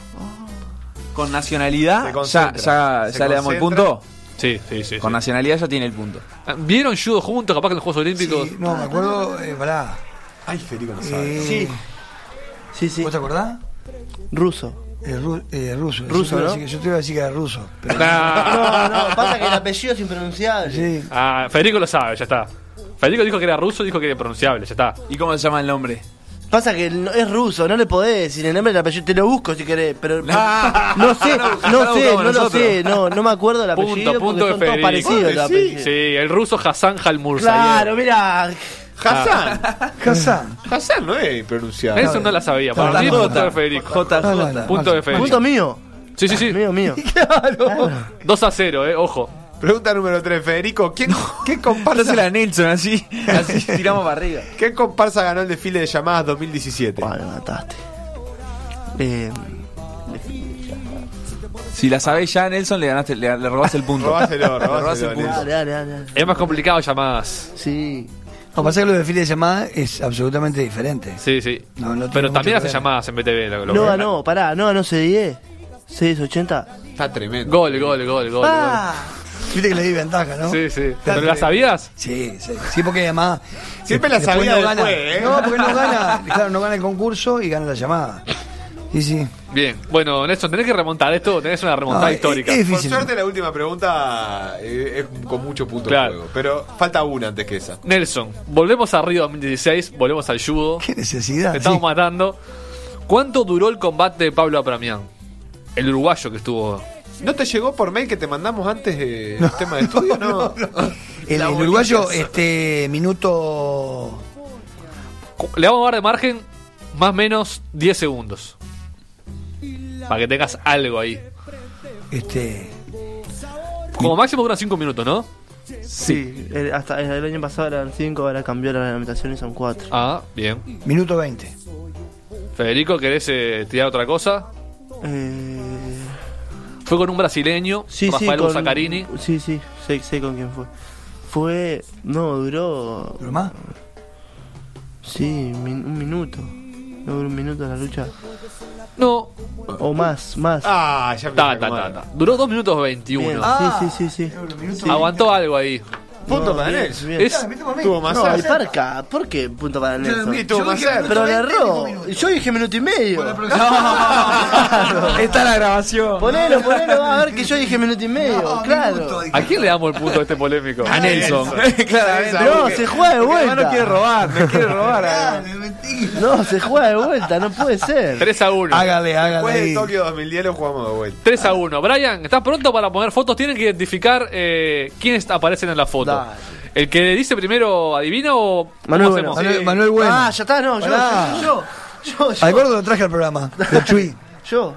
Con nacionalidad, ya, ya, ya le damos el punto. Sí, sí, sí. Con sí. nacionalidad ya tiene el punto. ¿Vieron judo juntos, capaz que en los Juegos Olímpicos? Sí, no, me acuerdo, eh, pará. Ay, Federico no sabe. Eh, Sí. Sí, sí. ¿Vos te acordás? Ruso. Eh, ru- eh, ruso. Ruso, yo te iba a ¿no? decir que- Yo te iba a decir que era ruso. Pero, Nah. [LAUGHS] No, no, pasa que el apellido es impronunciable. sí. Ah, Federico lo sabe, ya está. Federico dijo que era ruso, dijo que era pronunciable, ya está. ¿Y cómo se llama el nombre? Pasa que no- es ruso, no le podés decir el nombre del apellido. Te lo busco si querés, pero. [LAUGHS] No. No sé, No, sé, no lo sé. No, no me acuerdo el apellido. Punto, porque punto de son todos Federico. parecidos los Sí, apellidos. Sí, el ruso Hassan Halmurzayev. Claro, mira. Hassan. Hassan. [LAUGHS] Hassan no es pronunciado. Nelson no la sabía. Para mí, punto de Federico. JJ. Punto de Federico. Punto mío. Sí, sí, sí. Mío, mío. [LAUGHS] 2 a 0, eh, ojo. Pregunta número 3, Federico. ¿Quién, ¿qué, comparsa, Dásela a Nelson, así, así tiramos para arriba. ¿Qué comparsa ganó el desfile de llamadas 2017? Bueno, me mataste. Eh, Si la sabés ya, Nelson, le ganaste, le, le robás el punto. Robáselo, Le robás robáselo, el punto. dale, dale, dale. Es más complicado llamadas. Sí. Lo que pasa es que lo de desfile de llamada es absolutamente diferente. Sí, sí. No, no Pero también hace llamadas en BTV. Lo, lo- No ganó, pará, no ganó C10. C1080. Está tremendo. Gol, gol, gol, gol. Ah, Viste que le di ventaja, ¿no? Sí, sí. ¿Pero la sabías? Sí, sí, sí, porque además. Siempre la sabía no gana. después, ¿eh? No, porque no gana, claro, no gana el concurso y gana la llamada. Sí, sí. Bien. Bueno, Nelson, tenés que remontar esto. Tenés una remontada No, histórica. es- es Por suerte la última pregunta eh, es con mucho punto Claro. de juego. Pero falta una antes que esa. Nelson, volvemos a Río 2016. Volvemos al judo. Qué necesidad. Te estamos sí. matando. ¿Cuánto duró el combate de Pablo Apramián? El uruguayo que estuvo. ¿No te llegó por mail que te mandamos antes [LAUGHS] de el tema de estudio? No. [LAUGHS] El, uruguayo, este, minuto. Le vamos a dar de margen más o menos 10 segundos. Para que tengas algo ahí. Este. Como máximo duran 5 minutos, ¿no? sí. el- hasta el año pasado eran 5, ahora cambió la reglamentación y son 4. Ah, bien. Minuto 20. Federico, ¿querés eh, tirar otra cosa? Eh, Fue con un brasileño, sí, Rafael sí, Bossacarini. Sí, sí, sé, sé con quién fue. Fue. No, duró. ¿Pero más? Sí, min- un minuto. No duró un minuto la lucha. No, O más, más. Ah, ya me ta, ta, ta, ta. Duró 2 minutos 21. Bien, Ah. sí, sí, sí, sí. Aguantó algo ahí. Punto para bien, Nelson. bien. Es, Tuvo más No, el. Parca, ¿por qué punto para Nelson? Más. Pero le erró. Yo dije minuto y medio. [LAUGHS] Está la grabación. Ponelo, ponelo, a ver que yo dije minuto y medio. Claro. ¿A quién le damos el punto a este polémico? A Nelson. [LAUGHS] Claramente. No, se juega de vuelta. no quiere robar, no quiere robar. [LAUGHS] No, se juega de vuelta, no puede ser. 3 a 1. Hágale, Después de hágale. Tokio 2010 lo jugamos de vuelta. 3 a 1. Brian, ¿estás pronto para poner fotos? Tienen que identificar eh, quiénes aparecen en la foto. Dale. ¿El que dice primero adivina o cómo Manuel hacemos? Bueno. Manuel, Manuel Bueno. Ah, ya está, no, yo, Pará. yo, yo, yo, yo, Al gordo lo traje al programa. De Chuy. [LAUGHS] yo.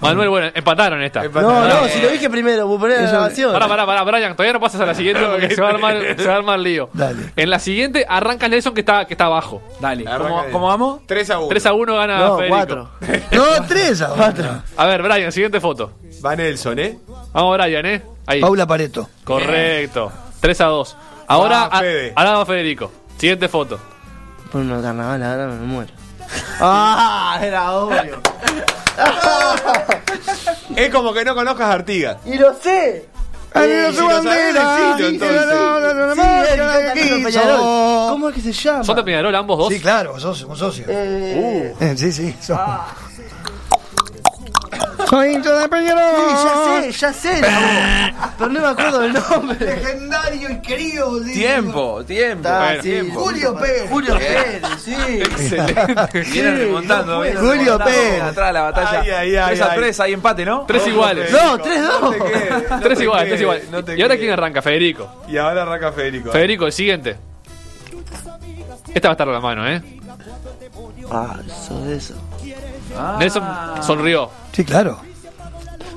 Manuel, bueno, empataron esta. Empataron. No, no, Eh, si lo dije primero, vos ponés la grabación. Pará, pará, pará, Brian, todavía no pasas a la siguiente [LAUGHS] porque se va a armar, se va a armar lío. Dale. En la siguiente arranca Nelson que está, que está abajo. Dale, ¿cómo, cómo vamos? 3 a 1. 3 a 1 gana No, Federico. cuatro. [LAUGHS] No, tres a cuatro. A ver, Brian, siguiente foto. Va Nelson, ¿eh? Vamos, Brian, ¿eh? Ahí. Paula Pareto. Correcto. 3 a 2. Ahora, Va, Fede. a- ahora va Federico. Siguiente foto. Por una carnaval, ahora me muero. [LAUGHS] Ah, era obvio. [LAUGHS] Es como que no conozcas a Artigas. Y lo sé. Arriba su bandera. ¿Cómo es que se llama? ¿Son de Peñarol ambos dos? Sí, claro, vos sos un socio. Eh, Eh, Sí, sí. sos- Soy hincha de Peñarol. sí, ya sé, ya sé. Pero no me acuerdo del nombre. Legendario y querido. digo. Tiempo, tiempo. Bueno, sí, tiempo. Julio Pérez. Julio Pérez, sí. Excelente. Vienen remontando. no vienen. Julio. Pérez. Atrás de la batalla. Ay, ay, ay, 3 a ay. 3, hay empate, ¿no? Tres iguales. No, 3-2. No te quedes, no Tres te iguales, quedes, tres iguales. no te ¿Y ahora quién arranca? Federico. Y ahora arranca Federico. Federico, el siguiente. Esta va a estar a la mano, ¿eh? Ah, eso de eso. Nelson sonrió. Sí, claro.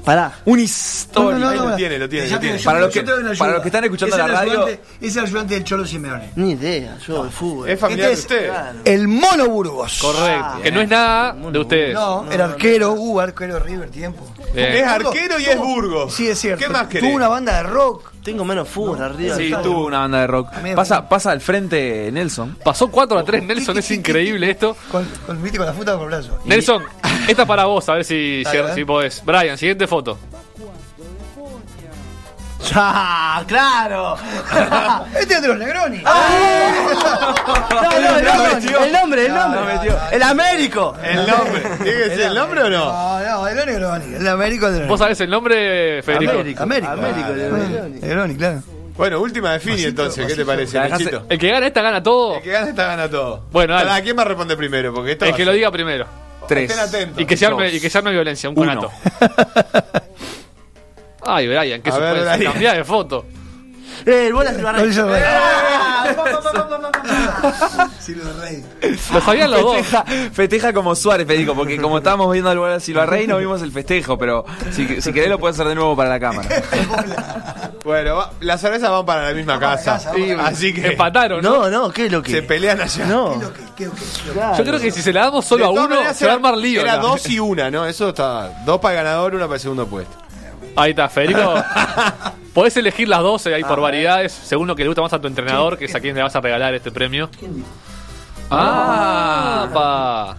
Pará. Un histórico. Lo tiene, lo tiene, lo Para los que- para los que están escuchando Es el la radio- ayudante- Es el ayudante del Cholo Simeone. Ni idea, yo de fútbol. ¿Es familiar Este de es usted? el Mono Burgos. Correcto. que no es nada de ustedes. No, era arquero, uh, arquero de River tiempo. Bien. Es arquero y es Burgos. Sí, es cierto. ¿Qué más querés? Tuvo una banda de rock. Tengo menos fútbol arriba. Sí, tuvo una banda de rock. Pasa, pasa al frente Nelson. Pasó 4 a 3 Nelson, es increíble esto. Con, con, con la con el brazo. Nelson, esta es para vos, a ver si, si, si podés. Brian, siguiente foto. ¡Ah, claro! [LAUGHS] Este es de los Negroni. Ah. No, no, el nombre, el nombre, el nombre. El Américo. El nombre. ¿Tiene que ser el nombre o no? No, no, de los Negroni. El Américo de los ¿Vos sabés el nombre, Federico? Américo. Américo. Américo, Ah, de Negroni. Negroni, claro. Bueno, última defini entonces. ¿Qué te parece? El que gana esta gana todo. El que gana esta gana todo. Bueno, dale. ¿A quién va a responder primero? Porque esto El que lo diga primero. Tres. Estén atentos. Y que se arme, y que se arme violencia, un conato. [LAUGHS] Ay, Brian, ver, suspense. Brian. Cambiá de foto. Eh, el bola Silva No, Rey. Lo sabían los dos. Festeja, festeja como Suárez, Federico, porque como estábamos viendo al de Silva Rey, no vimos el festejo, pero si, si querés lo puedes hacer de nuevo para la cámara. [LAUGHS] Bueno, va- las cervezas van para la misma para casa. casa, vamos para Así que Empataron, ¿no? No, no, ¿qué es lo que? se pelean allá. No. ¿Qué, qué, qué? Claro. Yo creo que si se la damos solo De a todas uno, maneras, se va a armar lío. Era acá. dos y una, ¿no? Eso está. Dos para el ganador, una para el segundo puesto. Ahí está, Federico. [LAUGHS] Podés elegir las 12 ahí por variedades, según lo que le gusta más a tu entrenador, que es a quien le vas a regalar este premio. Ah, pa.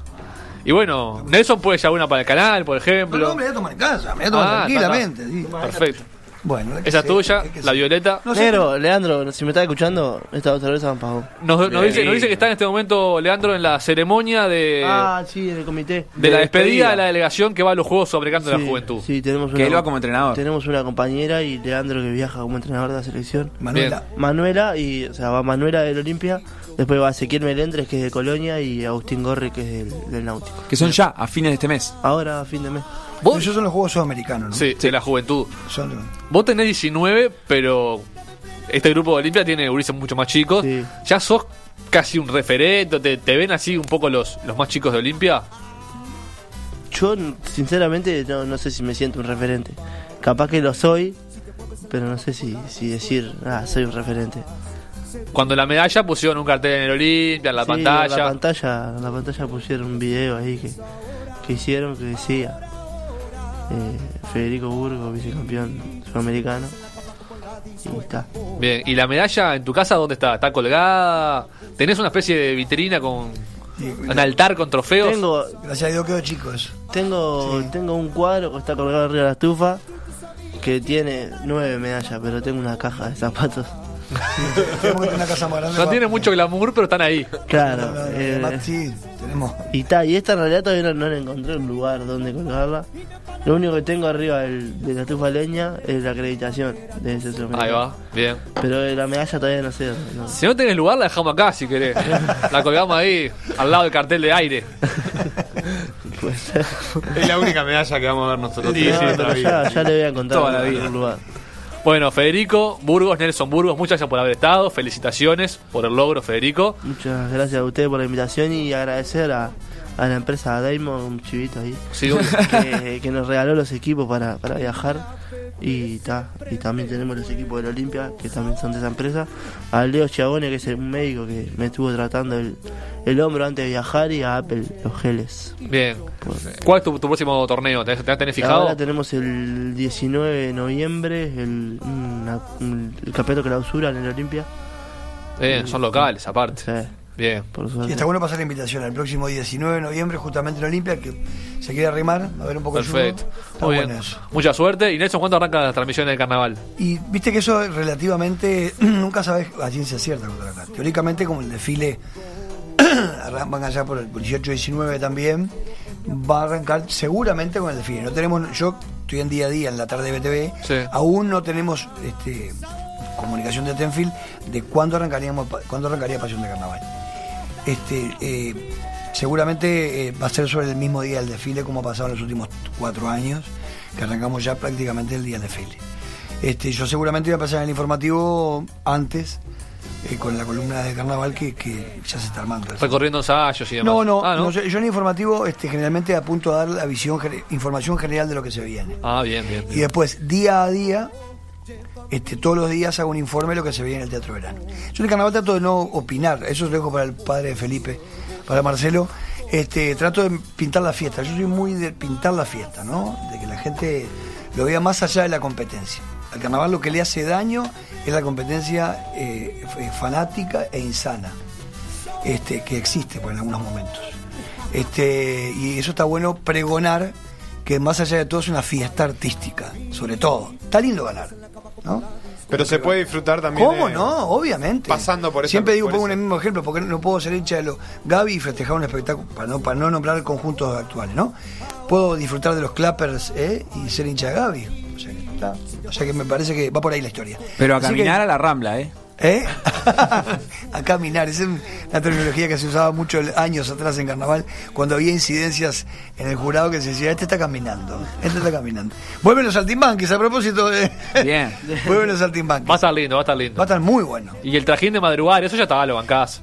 Y bueno, Nelson puede llevar una para el canal, por No, ejemplo. no, me voy a tomar en casa, me voy a tomar Ah, tranquilamente. sí. Perfecto. Bueno, Esa es tuya, la violeta. No sé, Negro, Leandro, si me estás escuchando, esta otra vez van para vos. Nos, nos dice, nos dice que está en este momento Leandro en la ceremonia de, Ah, sí, en el comité. de la de despedida despedida. de la delegación que va a los Juegos Sobrecando de Sí, la Juventud. Sí, tenemos Que él va como entrenador. Tenemos una compañera y Leandro que viaja como entrenador de la selección. Manuela. Manuela, y, o sea, va Manuela del Olimpia, después va Ezequiel Melendres que es de Colonia y Agustín Gorri que es del, del Náutico. Que son ya, a fines de este mes. Ahora, a fin de mes. ¿Vos? Esos son los Juegos Sudamericanos, ¿no? Sí, de la Juventud. Son- Vos tenés 19, pero este grupo de Olimpia tiene gurises mucho más chicos. Sí. Ya sos casi un referente, te, te ven así un poco los, los más chicos de Olimpia. Yo, sinceramente, no, no sé si me siento un referente. Capaz que lo soy, pero no sé si, si decir, ah, soy un referente. Cuando la medalla pusieron un cartel en el Olimpia, en la Sí, pantalla. En la pantalla, en la pantalla pusieron un video ahí que, que hicieron que decía eh, Federico Burgo, vicecampeón sudamericano. Y está. Bien, ¿y la medalla en tu casa dónde está? ¿Está colgada? ¿Tenés una especie de vitrina con Sí, un altar con trofeos? Tengo, Gracias a Dios quedó chicos. tengo, tengo un cuadro que está colgado arriba de la estufa que tiene nueve medallas, pero tengo una caja de zapatos. Tenemos que tener una casa más grande. No para- tiene mucho glamour, pero están ahí. Claro. Eh. Y está, y esta en realidad todavía no, no le encontré un lugar donde colgarla. Lo único que tengo arriba del- de la estufa leña es la acreditación de ese. Ahí va, bien. Pero la medalla todavía no sé. dónde, no. Si no tenés lugar, la dejamos acá si querés. La colgamos ahí, al lado del cartel de aire. [LAUGHS] Es la única medalla que vamos a ver nosotros. Sí, No, ya, ya le voy a encontrar Toda la vida. lugar. Bueno, Federico, Burgos, Nelson Burgos, muchas gracias por haber estado. Felicitaciones por el logro, Federico. Muchas gracias a ustedes por la invitación y agradecer a, a la empresa Daimon, un chivito ahí, Sí, que, que nos regaló los equipos para, para viajar. Y, ta, y también tenemos los equipos del Olimpia, que también son de esa empresa. A Leo Chiagone, que es un médico que me estuvo tratando el, el hombro antes de viajar, y a Apple, los geles. bien. ¿Cuál es tu, tu próximo torneo? ¿Te, te tenés fijado? Ahora tenemos el 19 de noviembre el, una- un- el campeonato clausura en el Olimpia. Bien, son locales, aparte. Sí. Bien. Por Y suerte. está bueno pasar la invitación al próximo 19 de noviembre, justamente en Olimpia, que se quiere arrimar, a ver un poco de Perfecto. Muy bien. eso. Mucha suerte. Y Nelson, ¿cuándo arranca la transmisión del carnaval? Y viste que eso relativamente, [CLEARS THROAT] nunca sabes a ciencia cierta cuando arranca. Teóricamente, como el desfile [CLEARS THROAT] van allá por el 18-19 también, va a arrancar seguramente con el desfile. No tenemos, yo estoy en día a día en la tarde de BTV, Sí. aún no tenemos este, comunicación de Tenfield de cuándo arrancaríamos, pa- cuándo arrancaría Pasión de Carnaval. Este, eh, seguramente eh, va a ser sobre el mismo día del desfile como ha pasado en los últimos cuatro años, que arrancamos ya prácticamente el día del desfile. Este, yo seguramente voy a pasar en el informativo antes, eh, con la columna de carnaval que, que ya se está armando. Recorriendo ensayos y demás. No, no, Ah, no, yo yo en el informativo este, generalmente apunto a dar la visión, información general de lo que se viene. Ah, bien, bien. Y después, día a día, este, todos los días hago un informe de lo que se viene en el Teatro Verano. Yo en el carnaval trato de no opinar, eso lo dejo para el padre de Felipe, para Marcelo. Este, trato de pintar la fiesta. Yo soy muy de pintar la fiesta, ¿no? De que la gente lo vea más allá de la competencia. Al carnaval lo que le hace daño es la competencia eh, f- fanática e insana este, que existe pues, en algunos momentos. Este, y eso está bueno pregonar que más allá de todo es una fiesta artística, sobre todo. Está lindo ganar, ¿no? Pero se puede disfrutar también. ¿Cómo eh, no? Obviamente. pasando por Siempre digo, pongo ese- un mismo ejemplo, porque no puedo ser hincha de los Gaby y festejar un espectáculo, para no, para no nombrar conjuntos actuales, ¿no? Puedo disfrutar de los clappers ¿eh? y ser hincha de Gaby. O sea, que, está- o sea que me parece que va por ahí la historia. Pero a Así caminar que- a la rambla, ¿eh? ¿Eh? [LAUGHS] a caminar, esa es una terminología que se usaba mucho años atrás en carnaval, cuando había incidencias en el jurado que se decía, este está caminando, este está caminando. Vuelven los saltimbanquis, a propósito de... [LAUGHS] Bien. [LAUGHS] Vuelven los saltimbanquis. Va a estar lindo, va a estar lindo. Va a estar muy bueno. Y el trajín de madrugar, eso ya estaba, lo bancás.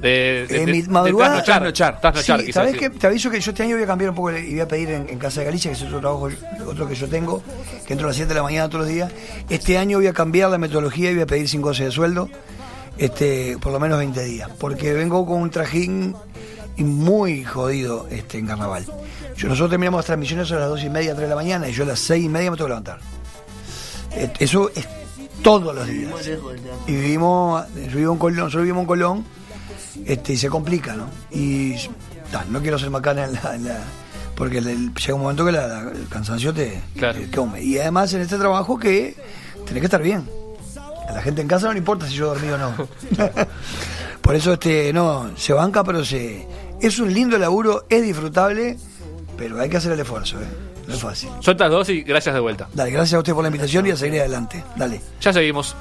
De, de, Eh, de- mi de madrugada- trasnochar. Trasnochar, Sí, quise ¿sabés decir. qué? Te aviso que yo este año voy a cambiar un poco y voy a pedir en, en Casa de Galicia, que es otro trabajo, otro que yo tengo, que entro a las 7 de la mañana todos los días. Este año voy a cambiar la metodología y voy a pedir 5 goces de sueldo, este, por lo menos 20 días, porque vengo con un trajín y muy jodido este, en carnaval. Yo, nosotros terminamos las transmisiones a las 2 y media, 3 de la mañana, y yo a las 6 y media me tengo que levantar. Eh, Eso es todos los días. Y vivimos, yo vivo en Colón, nosotros vivimos en Colón, este, y se complica, ¿no? Y ta, no quiero ser macana en la, en la- porque el- llega un momento que la- la- el cansancio te, Claro. te come. Y además en este trabajo que tenés que estar bien. A la gente en casa no le importa si yo dormí o no. [LAUGHS] Por eso este, no, se banca, pero se. Es un lindo laburo, es disfrutable, pero hay que hacer el esfuerzo, ¿eh? No es fácil. Sueltas dos y gracias de vuelta. Dale, gracias a usted por la invitación y a seguir adelante. Dale. Ya seguimos.